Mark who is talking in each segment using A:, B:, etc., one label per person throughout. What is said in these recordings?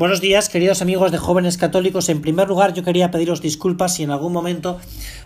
A: Buenos días, queridos amigos de jóvenes católicos. En primer lugar, yo quería pediros disculpas si en algún momento,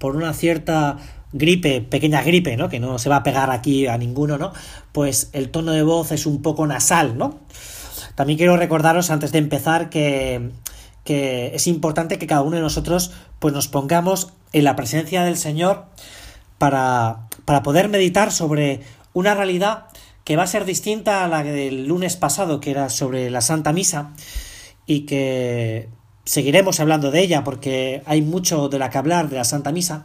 A: por una cierta gripe, pequeña gripe, ¿no? Que no se va a pegar aquí a ninguno, ¿no? Pues el tono de voz es un poco nasal, ¿no? También quiero recordaros antes de empezar que, que es importante que cada uno de nosotros pues nos pongamos en la presencia del Señor para, para poder meditar sobre una realidad que va a ser distinta a la del lunes pasado, que era sobre la Santa Misa, y que seguiremos hablando de ella porque hay mucho de la que hablar de la Santa Misa,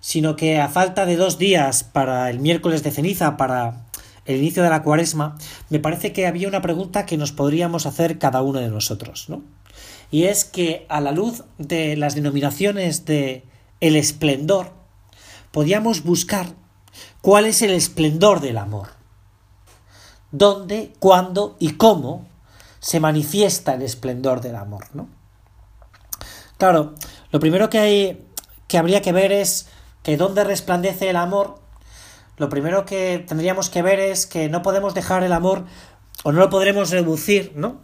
A: sino que a falta de dos días para el miércoles de ceniza, para el inicio de la cuaresma, me parece que había una pregunta que nos podríamos hacer cada uno de nosotros, ¿no? Y es que a la luz de las denominaciones de el esplendor, podíamos buscar cuál es el esplendor del amor. ¿Dónde, cuándo y cómo se manifiesta el esplendor del amor, ¿no? Claro, lo primero que hay que habría que ver es que dónde resplandece el amor. Lo primero que tendríamos que ver es que no podemos dejar el amor o no lo podremos reducir, ¿no?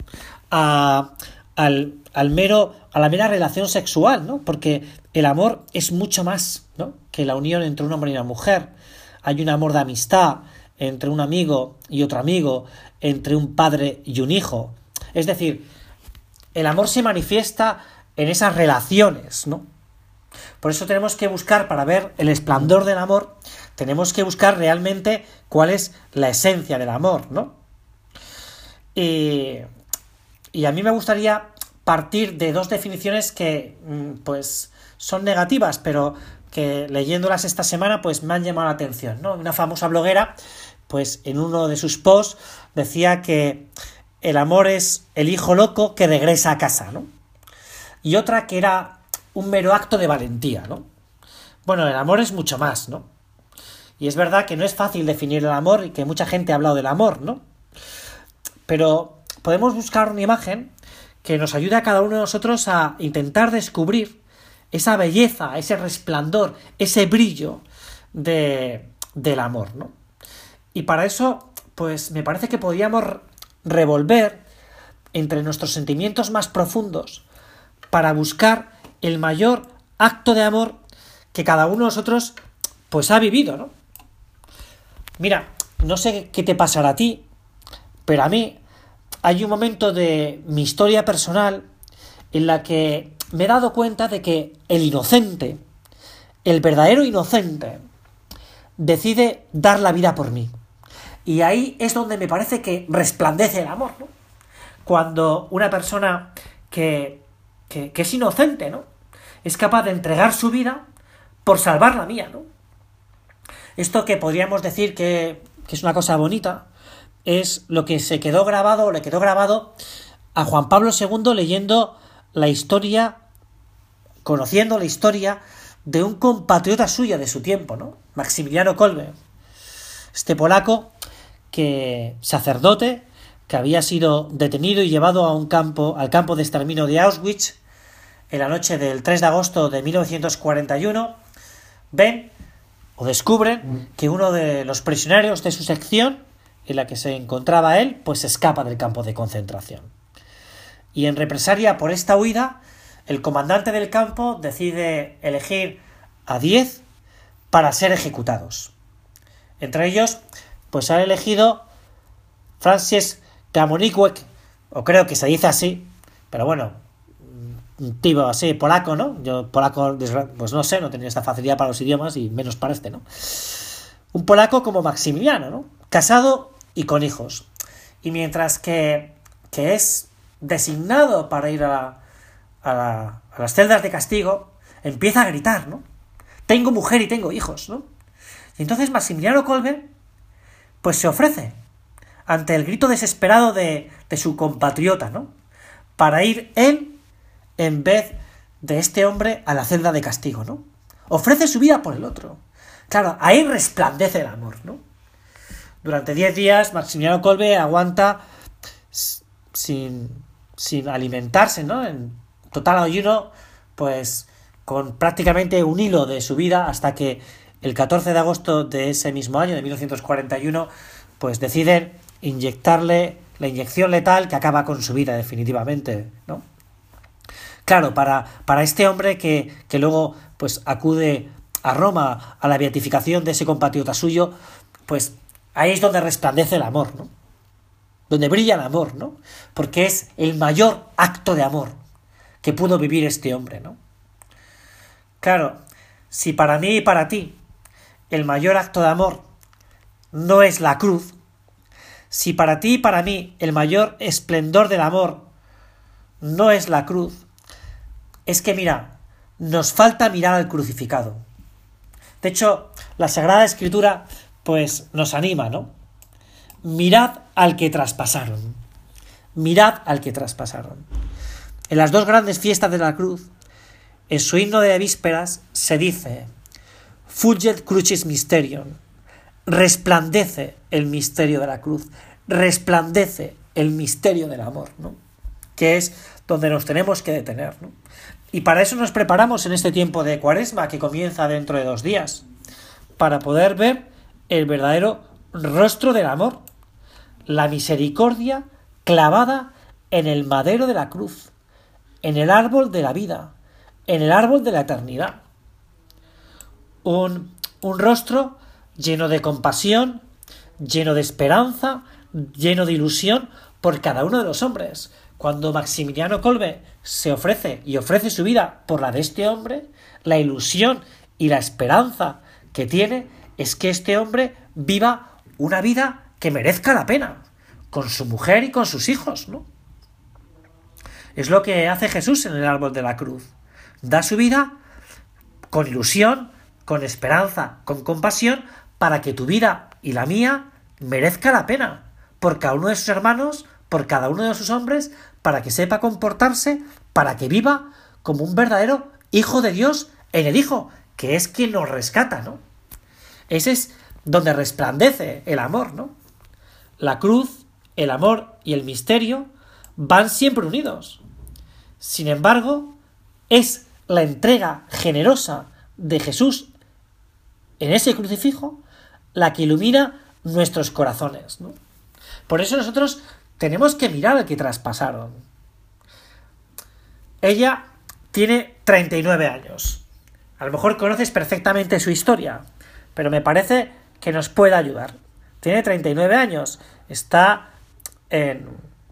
A: A, al, al mero, a la mera relación sexual, ¿no? Porque el amor es mucho más, ¿no? Que la unión entre un hombre y una mujer. Hay un amor de amistad entre un amigo y otro amigo, entre un padre y un hijo, es decir, el amor se manifiesta en esas relaciones, ¿no? Por eso tenemos que buscar, para ver el esplendor del amor, tenemos que buscar realmente cuál es la esencia del amor, ¿no? Y, a mí me gustaría partir de dos definiciones que, mm, pues, son negativas, pero que leyéndolas esta semana, pues me han llamado la atención, ¿no? Una famosa bloguera, pues en uno de sus posts decía que el amor es el hijo loco que regresa a casa, ¿no? Y otra que era un mero acto de valentía, ¿no? Bueno, el amor es mucho más, ¿no? Y es verdad que no es fácil definir el amor y que mucha gente ha hablado del amor, ¿no? Pero podemos buscar una imagen que nos ayude a cada uno de nosotros a intentar descubrir esa belleza, ese resplandor, ese brillo de, del amor, ¿no? Y para eso, pues me parece que podríamos revolver entre nuestros sentimientos más profundos para buscar el mayor acto de amor que cada uno de nosotros pues ha vivido, ¿no? Mira, no sé qué te pasará a ti, pero a mí hay un momento de mi historia personal en la que me he dado cuenta de que el inocente, el verdadero inocente, decide dar la vida por mí. Y ahí es donde me parece que resplandece el amor, ¿no? Cuando una persona que, que, es inocente, ¿no? Es capaz de entregar su vida por salvar la mía, ¿no? Esto que podríamos decir que, que es una cosa bonita, es lo que se quedó grabado, o le quedó grabado a Juan Pablo II leyendo la historia, conociendo la historia de un compatriota suya de su tiempo, ¿no? Maximiliano Kolbe. Este polaco que sacerdote que había sido detenido y llevado a un campo, al campo de exterminio de Auschwitz en la noche del 3 de agosto de 1941, ven o descubren que uno de los prisioneros de su sección, en la que se encontraba él, pues escapa del campo de concentración. Y en represalia por esta huida, el comandante del campo decide elegir a 10 para ser ejecutados. Entre ellos pues ha elegido Francis Gamonikłek, o creo que se dice así, pero bueno, un tipo así, polaco, ¿no? Yo polaco, pues no sé, no tenía esta facilidad para los idiomas y menos para este, ¿no? Un polaco como Maximiliano, ¿no? Casado y con hijos. Y mientras que, que es designado para ir a, a, a las celdas de castigo, empieza a gritar, ¿no? Tengo mujer y tengo hijos, ¿no? Y entonces Maximiliano Kolbe pues se ofrece ante el grito desesperado de, su compatriota, ¿no? Para ir él en vez de este hombre a la celda de castigo, ¿no? Ofrece su vida por el otro. Claro, ahí resplandece el amor, ¿no? Durante diez días, Maximiliano Colbe aguanta sin, sin alimentarse, ¿no? En total ayuno, pues con prácticamente un hilo de su vida hasta que el 14 de agosto de ese mismo año, de 1941, pues deciden inyectarle la inyección letal que acaba con su vida definitivamente, ¿no? Claro, para, para este hombre que, que luego pues acude a Roma a la beatificación de ese compatriota suyo, pues ahí es donde resplandece el amor, ¿no? Donde brilla el amor, ¿no? Porque es el mayor acto de amor que pudo vivir este hombre, ¿no? Claro, si para mí y para ti el mayor acto de amor no es la cruz, si para ti y para mí el mayor esplendor del amor no es la cruz, es que mira, nos falta mirar al crucificado. De hecho, la Sagrada Escritura pues nos anima, ¿no? Mirad al que traspasaron. Mirad al que traspasaron. En las dos grandes fiestas de la cruz, en su himno de vísperas se dice Fulget crucis mysterium. Resplandece el misterio de la cruz. Resplandece el misterio del amor, ¿no? Que es donde nos tenemos que detener, ¿no? Y para eso nos preparamos en este tiempo de cuaresma que comienza dentro de dos días, para poder ver el verdadero rostro del amor, la misericordia clavada en el madero de la cruz, en el árbol de la vida, en el árbol de la eternidad. Un, rostro lleno de compasión, lleno de esperanza, lleno de ilusión por cada uno de los hombres. Cuando Maximiliano Colbe se ofrece y ofrece su vida por la de este hombre, la ilusión y la esperanza que tiene es que este hombre viva una vida que merezca la pena, con su mujer y con sus hijos, ¿no? Es lo que hace Jesús en el árbol de la cruz. Da su vida con ilusión, con esperanza, con compasión, para que tu vida y la mía merezca la pena, por cada uno de sus hermanos, por cada uno de sus hombres, para que sepa comportarse, para que viva como un verdadero hijo de Dios en el Hijo, que es quien nos rescata, ¿no? Ese es donde resplandece el amor, ¿no? La cruz, el amor y el misterio van siempre unidos. Sin embargo, es la entrega generosa de Jesús en ese crucifijo la que ilumina nuestros corazones. Por eso nosotros tenemos que mirar al que traspasaron. Ella tiene 39 años. A lo mejor conoces perfectamente su historia, pero me parece que nos puede ayudar. Tiene 39 años, está en,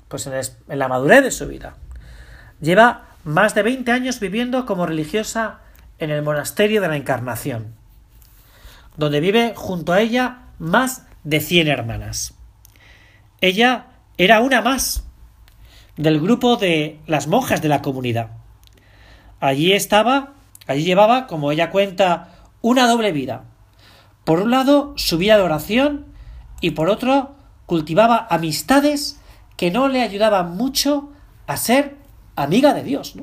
A: pues en la madurez de su vida. Lleva más de 20 años viviendo como religiosa en el monasterio de la Encarnación, donde vive junto a ella más de 100 hermanas. Ella era una más del grupo de las monjas de la comunidad. Allí estaba, allí llevaba, como ella cuenta, una doble vida. Por un lado, su vida de oración y por otro, cultivaba amistades que no le ayudaban mucho a ser amiga de Dios.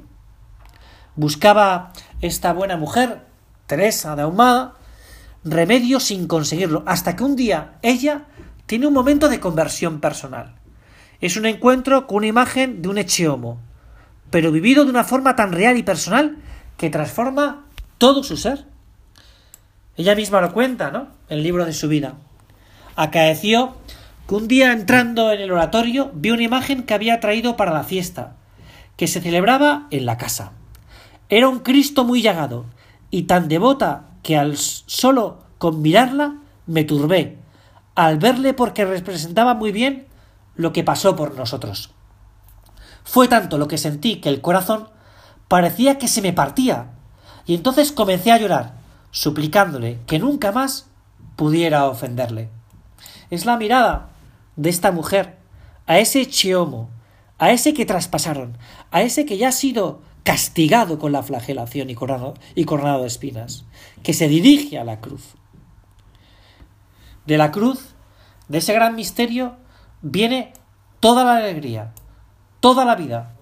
A: Buscaba esta buena mujer, Teresa de Ahumada, remedio sin conseguirlo, hasta que un día ella tiene un momento de conversión personal. Es un encuentro con una imagen de un Echeomo, pero vivido de una forma tan real y personal que transforma todo su ser. Ella misma lo cuenta, ¿no? El libro de su vida. Acaeció que un día entrando en el oratorio vio una imagen que había traído para la fiesta, que se celebraba en la casa. Era un Cristo muy llagado, y tan devota que al solo con mirarla me turbé, al verle porque representaba muy bien lo que pasó por nosotros. Fue tanto lo que sentí que el corazón parecía que se me partía, y entonces comencé a llorar, suplicándole que nunca más pudiera ofenderle. Es la mirada de esta mujer a ese chiomo, a ese que traspasaron, a ese que ya ha sido castigado con la flagelación y coronado, de espinas, que se dirige a la cruz. De la cruz, de ese gran misterio, viene toda la alegría, toda la vida.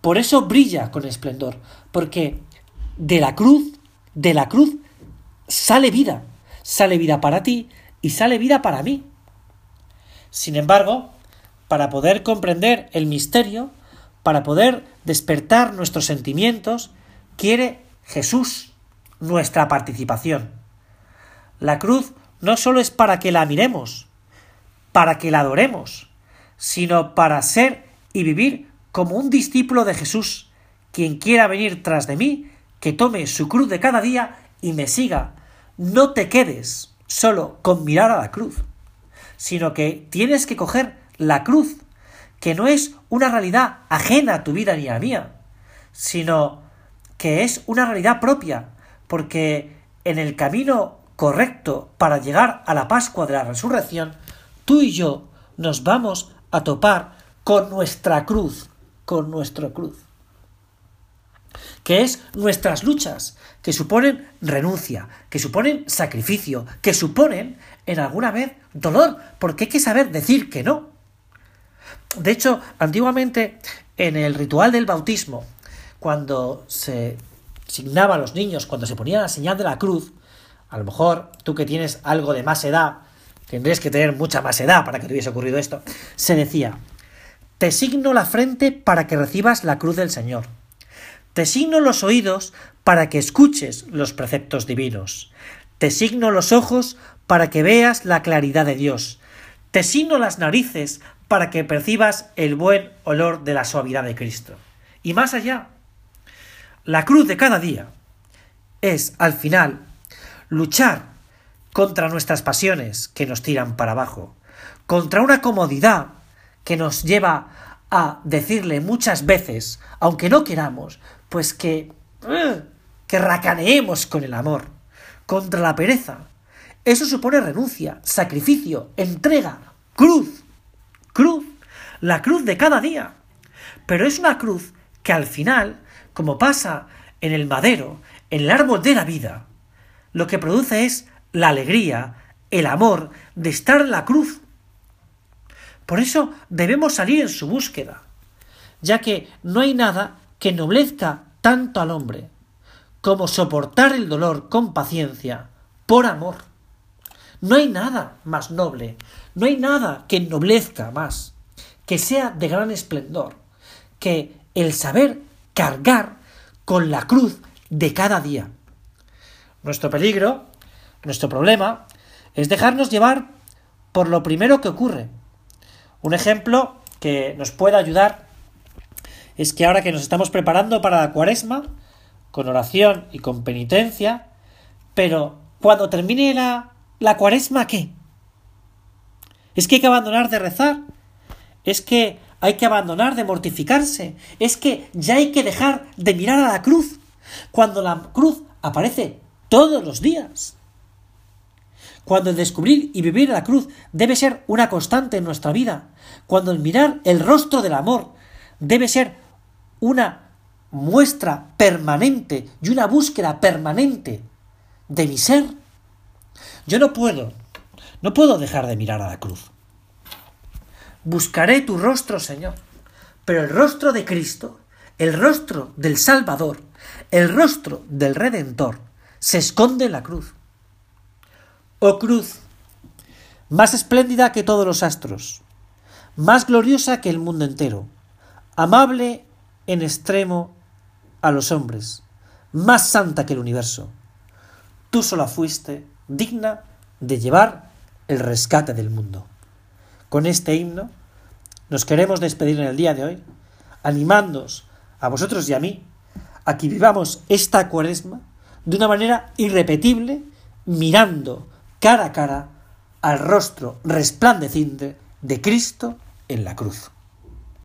A: Por eso brilla con esplendor, porque de la cruz, de la cruz, sale vida, sale vida para ti y sale vida para mí. Sin embargo, para poder comprender el misterio, para poder despertar nuestros sentimientos, quiere Jesús nuestra participación. La cruz no solo es para que la miremos, para que la adoremos, sino para ser y vivir como un discípulo de Jesús. Quien quiera venir tras de mí, que tome su cruz de cada día y me siga. No te quedes solo con mirar a la cruz, sino que tienes que coger la cruz, que no es una realidad ajena a tu vida ni a mía, sino que es una realidad propia, porque en el camino correcto para llegar a la Pascua de la Resurrección, tú y yo nos vamos a topar con nuestra cruz, con nuestra cruz, que es nuestras luchas, que suponen renuncia, que suponen sacrificio, que suponen en alguna vez dolor, porque hay que saber decir que no. De hecho, antiguamente en el ritual del bautismo, cuando se signaba a los niños, cuando se ponía la señal de la cruz, a lo mejor tú que tienes algo de más edad, tendrías que tener mucha más edad para que te hubiese ocurrido esto, se decía, te signo la frente para que recibas la cruz del Señor. Te signo los oídos para que escuches los preceptos divinos. Te signo los ojos para que veas la claridad de Dios. Te signo las narices para que percibas el buen olor de la suavidad de Cristo. Y más allá, la cruz de cada día es, al final, luchar contra nuestras pasiones que nos tiran para abajo, contra una comodidad que nos lleva a decirle muchas veces, aunque no queramos, pues que que racaneemos con el amor, contra la pereza. Eso supone renuncia, sacrificio, entrega, cruz, cruz, la cruz de cada día. Pero es una cruz que al final, como pasa en el madero, en el árbol de la vida, lo que produce es la alegría, el amor de estar en la cruz por eso debemos salir en su búsqueda, ya que no hay nada que noblezca tanto al hombre como soportar el dolor con paciencia, por amor. No hay nada más noble, no hay nada que ennoblezca más, que sea de gran esplendor, que el saber cargar con la cruz de cada día. Nuestro peligro, nuestro problema, es dejarnos llevar por lo primero que ocurre, un ejemplo que nos puede ayudar es que ahora que nos estamos preparando para la cuaresma, con oración y con penitencia, pero cuando termine la, la cuaresma, ¿qué? Es que hay que abandonar de rezar, es que hay que abandonar de mortificarse, es que ya hay que dejar de mirar a la cruz, cuando la cruz aparece todos los días. Cuando el descubrir y vivir la cruz debe ser una constante en nuestra vida, cuando el mirar el rostro del amor debe ser una muestra permanente y una búsqueda permanente de mi ser, yo no puedo, no puedo dejar de mirar a la cruz. Buscaré tu rostro, Señor, pero el rostro de Cristo, el rostro del Salvador, el rostro del Redentor, se esconde en la cruz. Oh cruz, más espléndida que todos los astros, más gloriosa que el mundo entero, amable en extremo a los hombres, más santa que el universo. Tú sola fuiste digna de llevar el rescate del mundo. Con este himno nos queremos despedir en el día de hoy, animándoos a vosotros y a mí a que vivamos esta cuaresma de una manera irrepetible, mirando cara a cara al rostro resplandeciente de Cristo en la cruz.